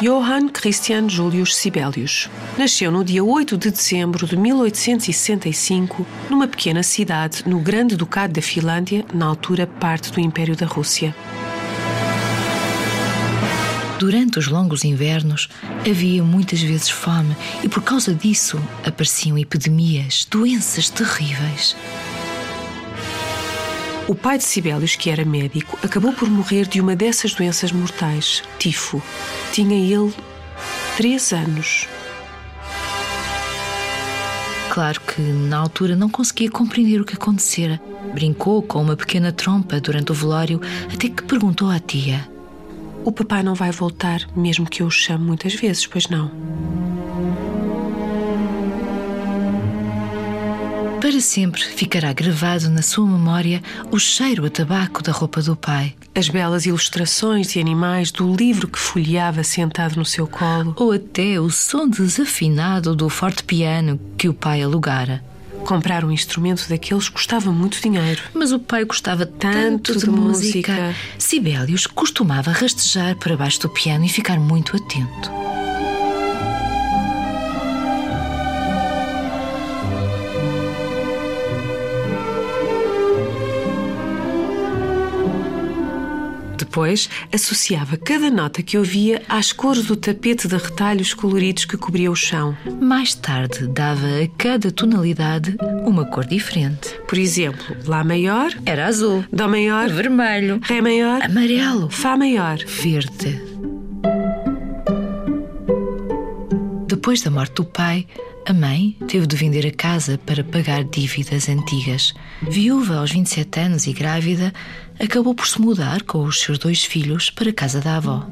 Johann Christian Julius Sibelius nasceu no dia 8 de dezembro de 1865 numa pequena cidade no Grande Ducado da Finlândia, na altura parte do Império da Rússia. Durante os longos invernos havia muitas vezes fome e por causa disso apareciam epidemias, doenças terríveis. O pai de Sibelius, que era médico, acabou por morrer de uma dessas doenças mortais, tifo. Tinha ele três anos. Claro que na altura não conseguia compreender o que acontecera. Brincou com uma pequena trompa durante o velório até que perguntou à tia: O papai não vai voltar, mesmo que eu o chame muitas vezes, pois não? Para sempre ficará gravado na sua memória o cheiro a tabaco da roupa do pai. As belas ilustrações de animais do livro que folheava sentado no seu colo. Ou até o som desafinado do forte piano que o pai alugara. Comprar um instrumento daqueles custava muito dinheiro. Mas o pai gostava tanto, Tanto de, de música. música. Sibelius costumava rastejar para baixo do piano e ficar muito atento. Depois, associava cada nota que ouvia às cores do tapete de retalhos coloridos que cobria o chão. Mais tarde dava a cada tonalidade uma cor diferente. Por exemplo, Lá maior, Era azul, Dó maior, vermelho, Ré maior, amarelo, Fá maior. verde. Depois da morte do pai, a mãe teve de vender a casa para pagar dívidas antigas. Viúva aos 27 anos e grávida, acabou por se mudar com os seus dois filhos para a casa da avó.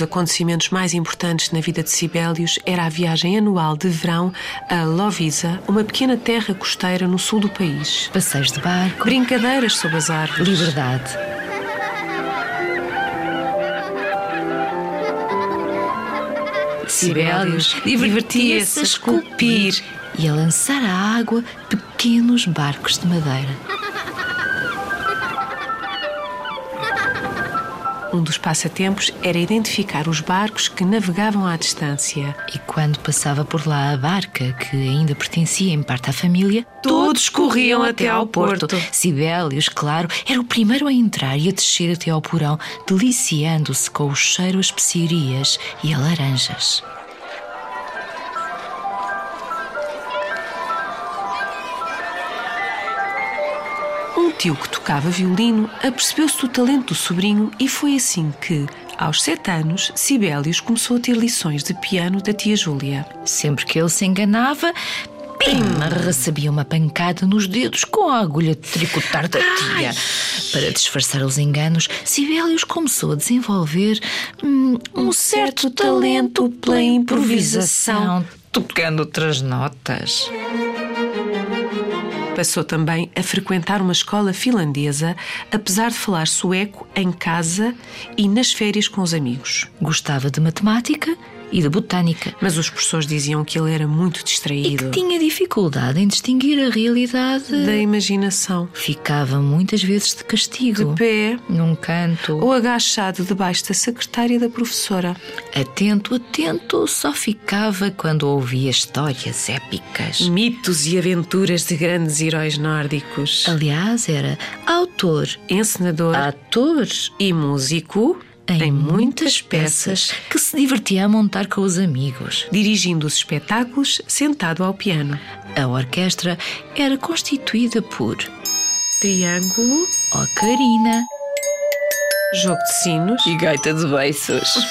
Dos acontecimentos mais importantes na vida de Sibelius era a viagem anual de verão a Lovisa, uma pequena terra costeira no sul do país. Passeios de barco, Brincadeiras sob as árvores. liberdade. Sibelius divertia-se a esculpir e a lançar à água pequenos barcos de madeira. Um dos passatempos era identificar os barcos que navegavam à distância. E quando passava por lá a barca, que ainda pertencia em parte à família, todos corriam até ao porto. Sibelius, claro, era o primeiro a entrar e a descer até ao porão, deliciando-se com o cheiro a especiarias e a laranjas. Tio que tocava violino apercebeu-se do talento do sobrinho e foi assim que, aos sete anos, Sibelius começou a ter lições de piano da tia Júlia. Sempre que ele se enganava, pim, recebia uma pancada nos dedos com a agulha de tricotar da tia. Para disfarçar os enganos, Sibelius começou a desenvolver hum, um certo talento pela improvisação, tocando outras notas. Passou também a frequentar uma escola finlandesa, apesar de falar sueco em casa e nas férias com os amigos. Gostava de matemática e de botânica. Mas os professores diziam que ele era muito E distraído. que tinha dificuldade em distinguir a realidade. Da imaginação. Ficava muitas vezes de castigo. De pé Num canto. ou agachado debaixo da secretária da professora. Atento, atento, só ficava quando ouvia histórias épicas. Mitos e aventuras de grandes heróis nórdicos. Aliás, era autor, Encenador ator e músico em muitas peças que se divertia a montar com os amigos. dirigindo os espetáculos sentado ao piano. A orquestra era constituída por Triângulo, ocarina jogo de sinos. e gaita de beiços.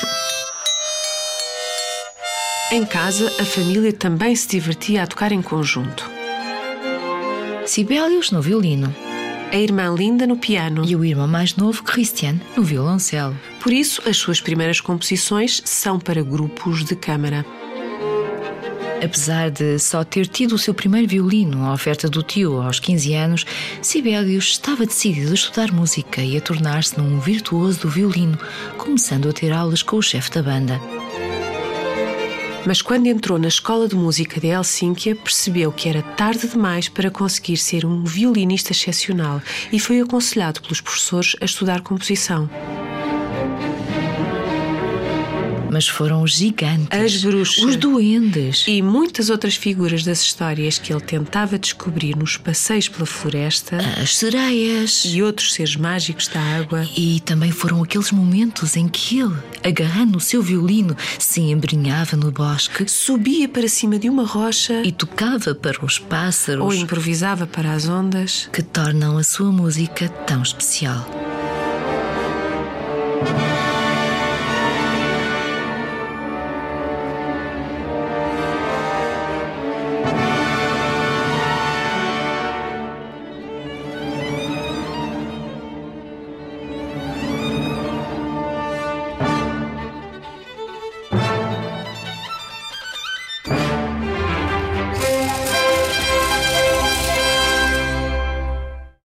Em casa, a família também se divertia a tocar em conjunto. Sibelius no violino, a irmã Linda no piano e o irmão mais novo, Christian, no violoncelo. Por isso, as suas primeiras composições são para grupos de câmara. Apesar de só ter tido o seu primeiro violino à oferta do tio aos 15 anos, Sibelius estava decidido a estudar música e a tornar-se num virtuoso do violino, começando a ter aulas com o chefe da banda. Mas quando entrou na escola de música de Helsínquia, percebeu que era tarde demais para conseguir ser um violinista excepcional e foi aconselhado pelos professores a estudar composição. Mas foram os gigantes, As bruxas. os duendes. E muitas outras figuras das histórias que ele tentava descobrir nos passeios pela floresta As sereias. e outros seres mágicos da água. E também foram aqueles momentos em que ele, agarrando o seu violino, se embrenhava no bosque Subia para cima de uma rocha e tocava para os pássaros ou improvisava para as ondas. que tornam a sua música tão especial.